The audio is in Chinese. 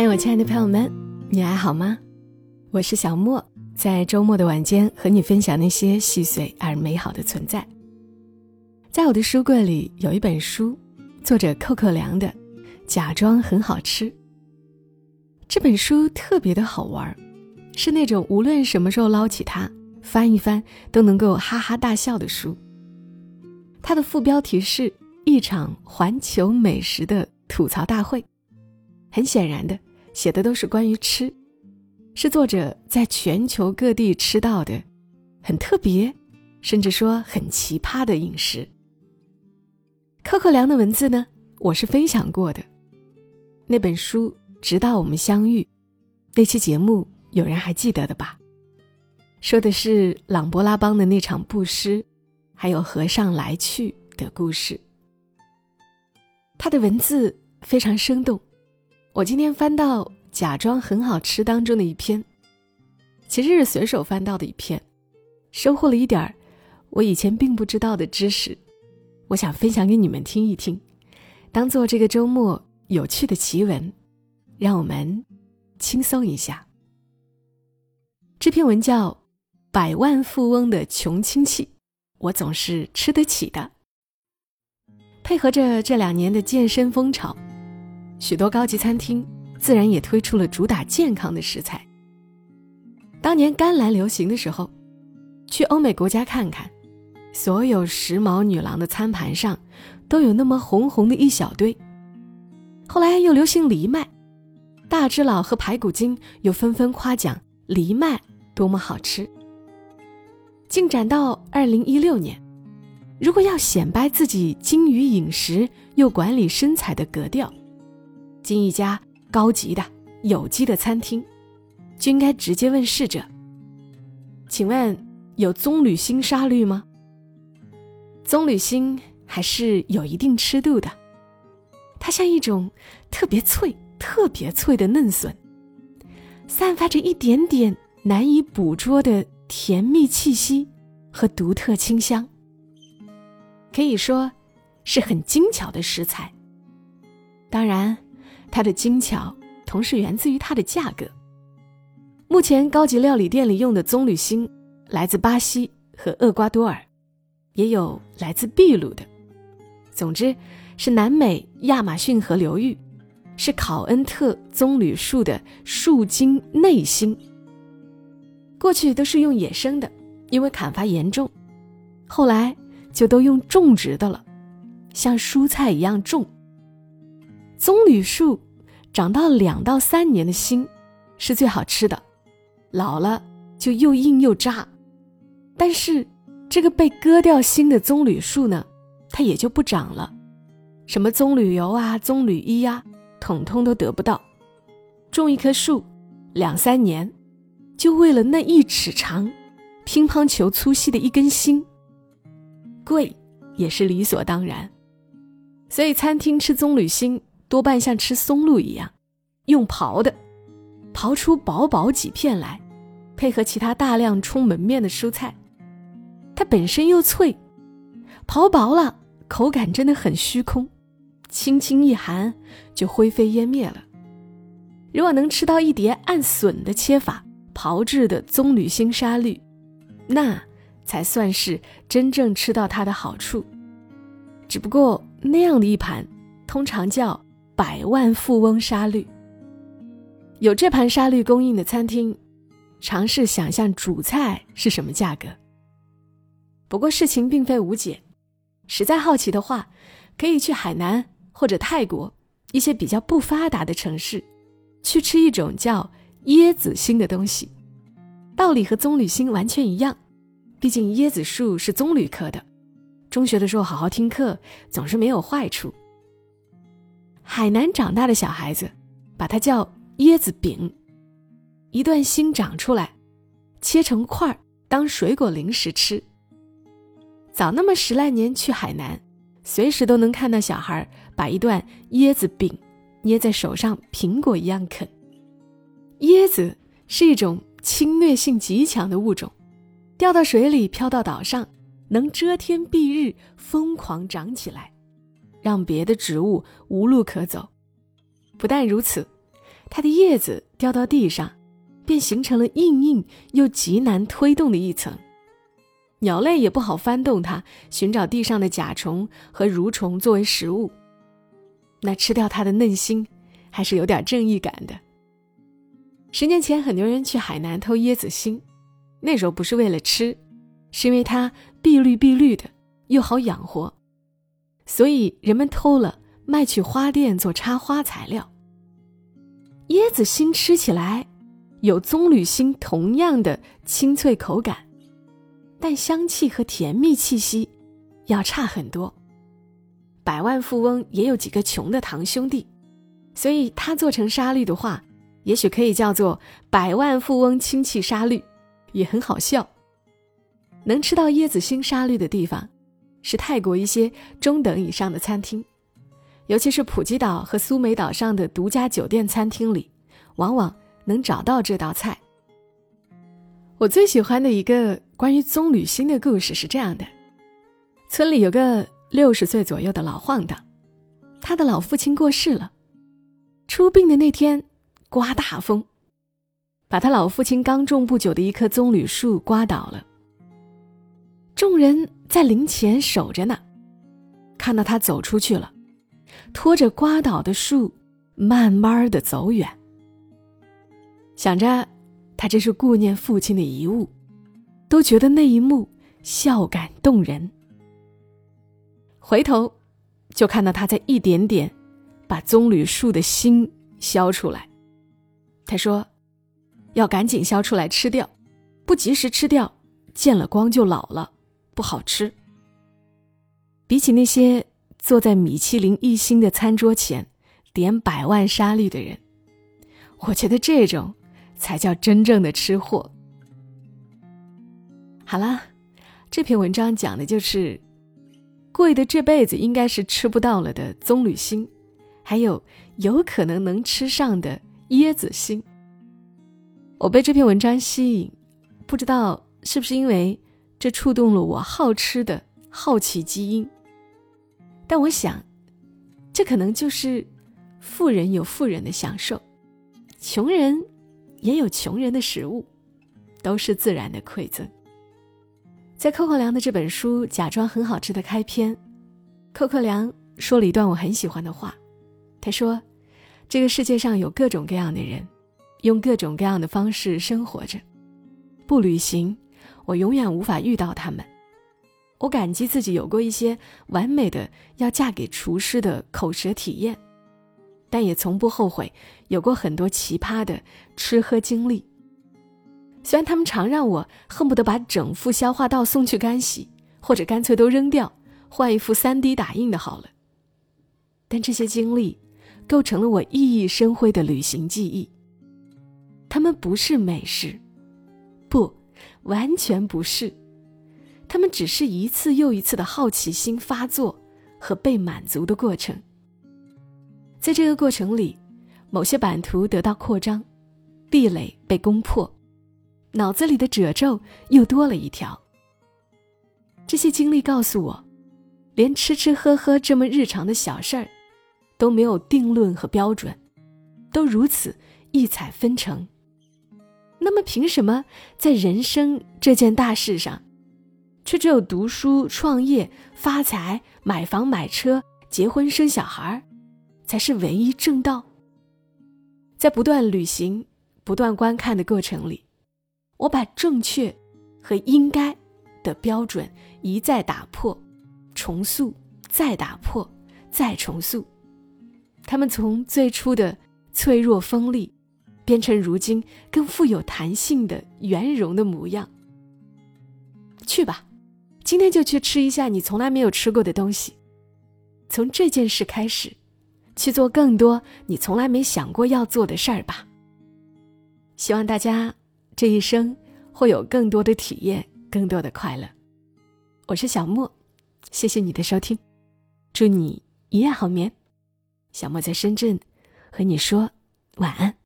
嗨，我亲爱的朋友们，你还好吗？我是小莫，在周末的晚间和你分享那些细碎而美好的存在。在我的书柜里有一本书，作者寇寇良的《假装很好吃》。这本书特别的好玩，是那种无论什么时候捞起它翻一翻都能够哈哈大笑的书。它的副标题是一场环球美食的吐槽大会。很显然的，写的都是关于吃，是作者在全球各地吃到的很特别，甚至说很奇葩的饮食。柯克良的文字呢，我是分享过的。那本书《直到我们相遇》，那期节目有人还记得的吧？说的是朗勃拉邦的那场布施，还有和尚来去的故事。他的文字非常生动。我今天翻到《假装很好吃》当中的一篇，其实是随手翻到的一篇，收获了一点儿我以前并不知道的知识，我想分享给你们听一听，当做这个周末有趣的奇闻，让我们轻松一下。这篇文叫《百万富翁的穷亲戚》，我总是吃得起的。配合着这两年的健身风潮。许多高级餐厅自然也推出了主打健康的食材。当年甘蓝流行的时候，去欧美国家看看，所有时髦女郎的餐盘上都有那么红红的一小堆。后来又流行藜麦，大只佬和排骨精又纷纷夸奖藜麦多么好吃。进展到二零一六年，如果要显摆自己精于饮食又管理身材的格调。进一家高级的有机的餐厅，就应该直接问侍者：“请问有棕榈星沙律吗？”棕榈星还是有一定吃度的，它像一种特别脆、特别脆的嫩笋，散发着一点点难以捕捉的甜蜜气息和独特清香，可以说是很精巧的食材。当然。它的精巧，同时源自于它的价格。目前高级料理店里用的棕榈星，来自巴西和厄瓜多尔，也有来自秘鲁的。总之，是南美亚马逊河流域，是考恩特棕榈树的树茎内芯。过去都是用野生的，因为砍伐严重，后来就都用种植的了，像蔬菜一样种。棕榈树长到两到三年的心是最好吃的，老了就又硬又渣。但是这个被割掉心的棕榈树呢，它也就不长了，什么棕榈油啊、棕榈衣呀，统统都得不到。种一棵树，两三年，就为了那一尺长、乒乓球粗细的一根心，贵也是理所当然。所以餐厅吃棕榈心。多半像吃松露一样，用刨的，刨出薄薄几片来，配合其他大量充门面的蔬菜，它本身又脆，刨薄了口感真的很虚空，轻轻一含就灰飞烟灭了。如果能吃到一碟按笋的切法炮制的棕榈星沙律，那才算是真正吃到它的好处。只不过那样的一盘，通常叫。百万富翁沙律，有这盘沙律供应的餐厅，尝试想象主菜是什么价格。不过事情并非无解，实在好奇的话，可以去海南或者泰国一些比较不发达的城市，去吃一种叫椰子心的东西。道理和棕榈心完全一样，毕竟椰子树是棕榈科的。中学的时候好好听课，总是没有坏处。海南长大的小孩子，把它叫椰子饼。一段心长出来，切成块儿当水果零食吃。早那么十来年去海南，随时都能看到小孩把一段椰子饼捏在手上，苹果一样啃。椰子是一种侵略性极强的物种，掉到水里飘到岛上，能遮天蔽日，疯狂长起来。让别的植物无路可走。不但如此，它的叶子掉到地上，便形成了硬硬又极难推动的一层。鸟类也不好翻动它，寻找地上的甲虫和蠕虫作为食物。那吃掉它的嫩心，还是有点正义感的。十年前，很多人去海南偷椰子心，那时候不是为了吃，是因为它碧绿碧绿的，又好养活，所以人们偷了卖去花店做插花材料。椰子心吃起来有棕榈心同样的清脆口感。但香气和甜蜜气息要差很多。百万富翁也有几个穷的堂兄弟，所以他做成沙律的话，也许可以叫做“百万富翁亲戚沙律”，也很好笑。能吃到椰子心沙律的地方，是泰国一些中等以上的餐厅，尤其是普吉岛和苏梅岛上的独家酒店餐厅里，往往能找到这道菜。我最喜欢的一个关于棕榈心的故事是这样的：村里有个六十岁左右的老晃荡，他的老父亲过世了。出殡的那天，刮大风，把他老父亲刚种不久的一棵棕榈树刮倒了。众人在灵前守着呢，看到他走出去了，拖着刮倒的树，慢慢的走远，想着。他这是顾念父亲的遗物，都觉得那一幕笑感动人。回头，就看到他在一点点把棕榈树的心削出来。他说：“要赶紧削出来吃掉，不及时吃掉，见了光就老了，不好吃。”比起那些坐在米其林一星的餐桌前点百万沙律的人，我觉得这种。才叫真正的吃货。好啦，这篇文章讲的就是贵的这辈子应该是吃不到了的棕榈心，还有有可能能吃上的椰子心。我被这篇文章吸引，不知道是不是因为这触动了我好吃的好奇基因，但我想，这可能就是富人有富人的享受，穷人。也有穷人的食物，都是自然的馈赠。在寇寇良的这本书《假装很好吃》的开篇，寇寇良说了一段我很喜欢的话。他说：“这个世界上有各种各样的人，用各种各样的方式生活着。不旅行，我永远无法遇到他们。我感激自己有过一些完美的要嫁给厨师的口舌体验。”但也从不后悔有过很多奇葩的吃喝经历。虽然他们常让我恨不得把整副消化道送去干洗，或者干脆都扔掉，换一副 3D 打印的好了。但这些经历构成了我熠熠生辉的旅行记忆。他们不是美食，不，完全不是。他们只是一次又一次的好奇心发作和被满足的过程。在这个过程里，某些版图得到扩张，壁垒被攻破，脑子里的褶皱又多了一条。这些经历告诉我，连吃吃喝喝这么日常的小事儿，都没有定论和标准，都如此异彩纷呈。那么，凭什么在人生这件大事上，却只有读书、创业、发财、买房、买车、结婚、生小孩儿？才是唯一正道。在不断旅行、不断观看的过程里，我把正确和应该的标准一再打破、重塑、再打破、再重塑。他们从最初的脆弱锋利，变成如今更富有弹性的圆融的模样。去吧，今天就去吃一下你从来没有吃过的东西。从这件事开始。去做更多你从来没想过要做的事儿吧。希望大家这一生会有更多的体验，更多的快乐。我是小莫，谢谢你的收听，祝你一夜好眠。小莫在深圳和你说晚安。